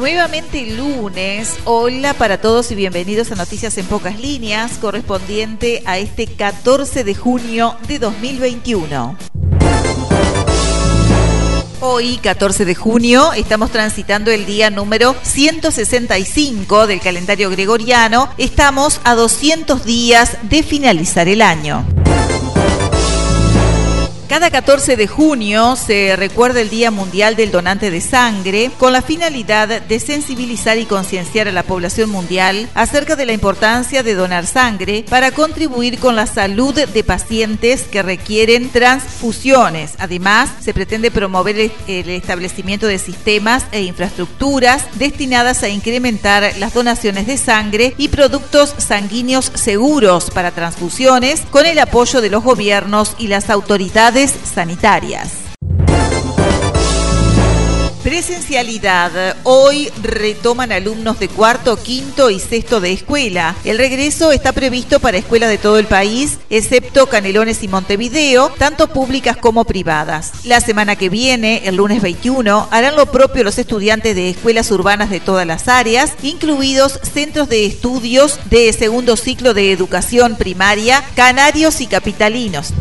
Nuevamente lunes, hola para todos y bienvenidos a Noticias en Pocas Líneas, correspondiente a este 14 de junio de 2021. Hoy, 14 de junio, estamos transitando el día número 165 del calendario gregoriano. Estamos a 200 días de finalizar el año. Cada 14 de junio se recuerda el Día Mundial del Donante de Sangre con la finalidad de sensibilizar y concienciar a la población mundial acerca de la importancia de donar sangre para contribuir con la salud de pacientes que requieren transfusiones. Además, se pretende promover el establecimiento de sistemas e infraestructuras destinadas a incrementar las donaciones de sangre y productos sanguíneos seguros para transfusiones con el apoyo de los gobiernos y las autoridades sanitarias. Presencialidad. Hoy retoman alumnos de cuarto, quinto y sexto de escuela. El regreso está previsto para escuelas de todo el país, excepto Canelones y Montevideo, tanto públicas como privadas. La semana que viene, el lunes 21, harán lo propio los estudiantes de escuelas urbanas de todas las áreas, incluidos centros de estudios de segundo ciclo de educación primaria, canarios y capitalinos.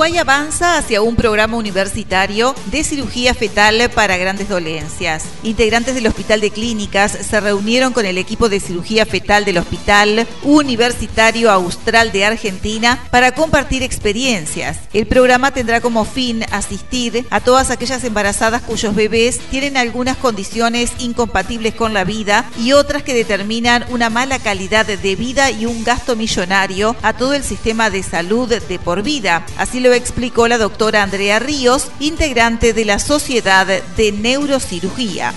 Uruguay avanza hacia un programa universitario de cirugía fetal para grandes dolencias. Integrantes del Hospital de Clínicas se reunieron con el equipo de cirugía fetal del Hospital Universitario Austral de Argentina para compartir experiencias. El programa tendrá como fin asistir a todas aquellas embarazadas cuyos bebés tienen algunas condiciones incompatibles con la vida y otras que determinan una mala calidad de vida y un gasto millonario a todo el sistema de salud de por vida. Así lo explicó la doctora Andrea Ríos, integrante de la Sociedad de Neurocirugía.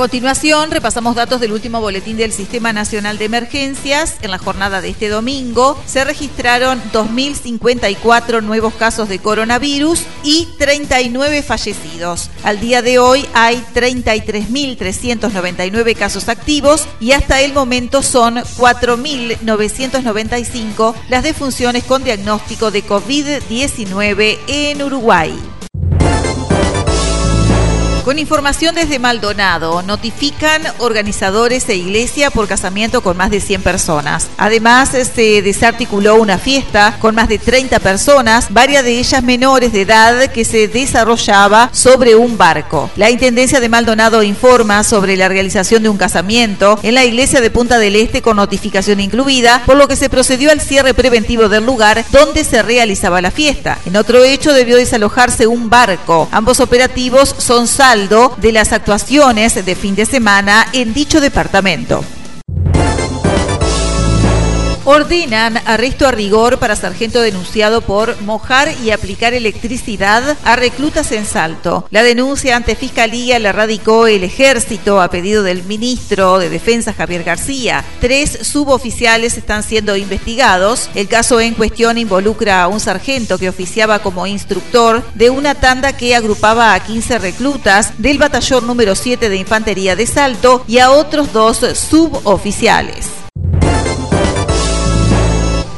Continuación, repasamos datos del último boletín del Sistema Nacional de Emergencias. En la jornada de este domingo se registraron 2.054 nuevos casos de coronavirus y 39 fallecidos. Al día de hoy hay 33.399 casos activos y hasta el momento son 4.995 las defunciones con diagnóstico de COVID-19 en Uruguay. Con información desde Maldonado, notifican organizadores e iglesia por casamiento con más de 100 personas. Además, se desarticuló una fiesta con más de 30 personas, varias de ellas menores de edad, que se desarrollaba sobre un barco. La Intendencia de Maldonado informa sobre la realización de un casamiento en la iglesia de Punta del Este con notificación incluida, por lo que se procedió al cierre preventivo del lugar donde se realizaba la fiesta. En otro hecho debió desalojarse un barco. Ambos operativos son de las actuaciones de fin de semana en dicho departamento. Ordenan arresto a rigor para sargento denunciado por mojar y aplicar electricidad a reclutas en Salto. La denuncia ante Fiscalía la radicó el ejército a pedido del ministro de Defensa Javier García. Tres suboficiales están siendo investigados. El caso en cuestión involucra a un sargento que oficiaba como instructor de una tanda que agrupaba a 15 reclutas del batallón número 7 de Infantería de Salto y a otros dos suboficiales.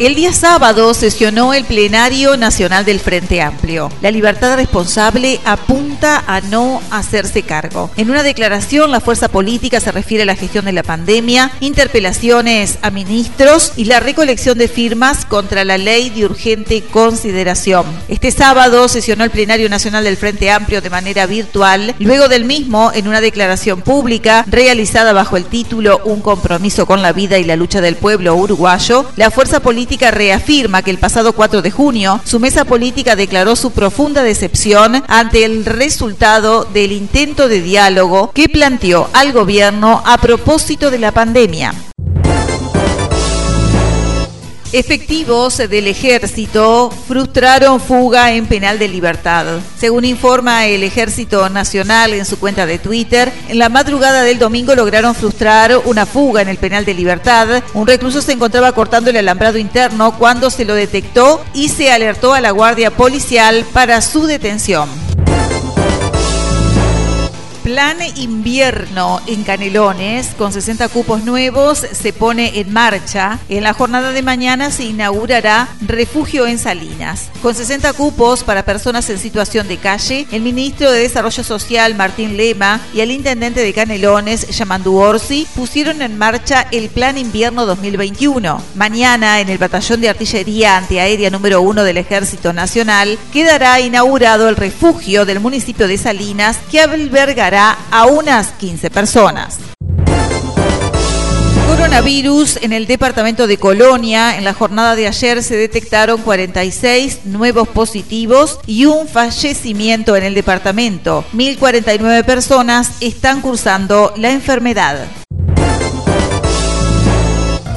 El día sábado sesionó el plenario nacional del Frente Amplio. La libertad responsable apunta a no hacerse cargo. En una declaración, la fuerza política se refiere a la gestión de la pandemia, interpelaciones a ministros y la recolección de firmas contra la ley de urgente consideración. Este sábado sesionó el plenario nacional del Frente Amplio de manera virtual. Luego del mismo, en una declaración pública realizada bajo el título Un compromiso con la vida y la lucha del pueblo uruguayo, la fuerza política reafirma que el pasado 4 de junio su mesa política declaró su profunda decepción ante el resultado del intento de diálogo que planteó al gobierno a propósito de la pandemia. Efectivos del ejército frustraron fuga en penal de libertad. Según informa el Ejército Nacional en su cuenta de Twitter, en la madrugada del domingo lograron frustrar una fuga en el penal de libertad. Un recluso se encontraba cortando el alambrado interno cuando se lo detectó y se alertó a la guardia policial para su detención. Plan invierno en Canelones, con 60 cupos nuevos, se pone en marcha. En la jornada de mañana se inaugurará refugio en Salinas. Con 60 cupos para personas en situación de calle, el ministro de Desarrollo Social, Martín Lema, y el intendente de Canelones, Yamandu Orsi, pusieron en marcha el Plan invierno 2021. Mañana, en el Batallón de Artillería Antiaérea número 1 del Ejército Nacional, quedará inaugurado el refugio del municipio de Salinas, que albergará a unas 15 personas. Coronavirus en el departamento de Colonia. En la jornada de ayer se detectaron 46 nuevos positivos y un fallecimiento en el departamento. 1.049 personas están cursando la enfermedad.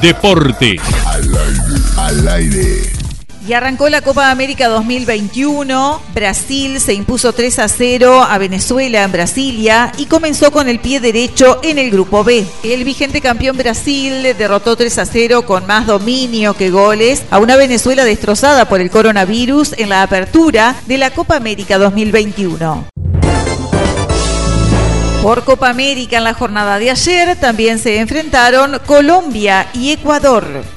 Deporte. Al aire. Al aire. Y arrancó la Copa América 2021. Brasil se impuso 3 a 0 a Venezuela en Brasilia y comenzó con el pie derecho en el grupo B. El vigente campeón Brasil derrotó 3 a 0 con más dominio que goles a una Venezuela destrozada por el coronavirus en la apertura de la Copa América 2021. Por Copa América en la jornada de ayer también se enfrentaron Colombia y Ecuador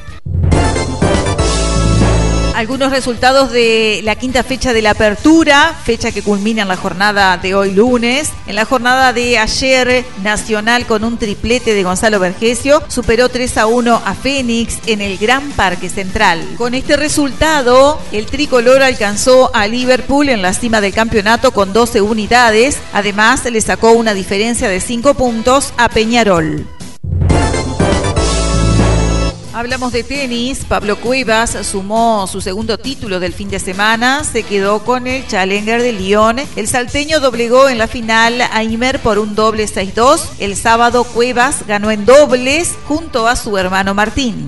algunos resultados de la quinta fecha de la apertura, fecha que culmina en la jornada de hoy lunes. En la jornada de ayer, Nacional con un triplete de Gonzalo Vergesio superó 3 a 1 a Fénix en el Gran Parque Central. Con este resultado, el tricolor alcanzó a Liverpool en la cima del campeonato con 12 unidades. Además, le sacó una diferencia de 5 puntos a Peñarol. Hablamos de tenis. Pablo Cuevas sumó su segundo título del fin de semana. Se quedó con el Challenger de Lyon. El salteño doblegó en la final a Imer por un doble 6-2. El sábado Cuevas ganó en dobles junto a su hermano Martín.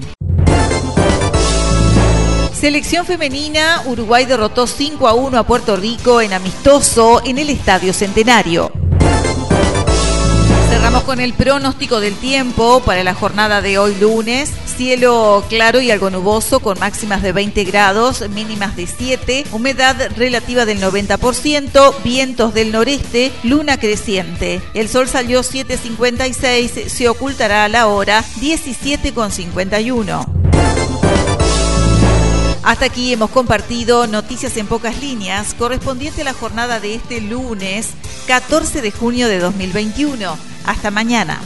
Selección femenina, Uruguay derrotó 5 a 1 a Puerto Rico en amistoso en el Estadio Centenario. Cerramos con el pronóstico del tiempo para la jornada de hoy lunes. Cielo claro y algo nuboso con máximas de 20 grados, mínimas de 7, humedad relativa del 90%, vientos del noreste, luna creciente. El sol salió 7.56, se ocultará a la hora 17.51. Hasta aquí hemos compartido noticias en pocas líneas correspondiente a la jornada de este lunes 14 de junio de 2021. Hasta mañana.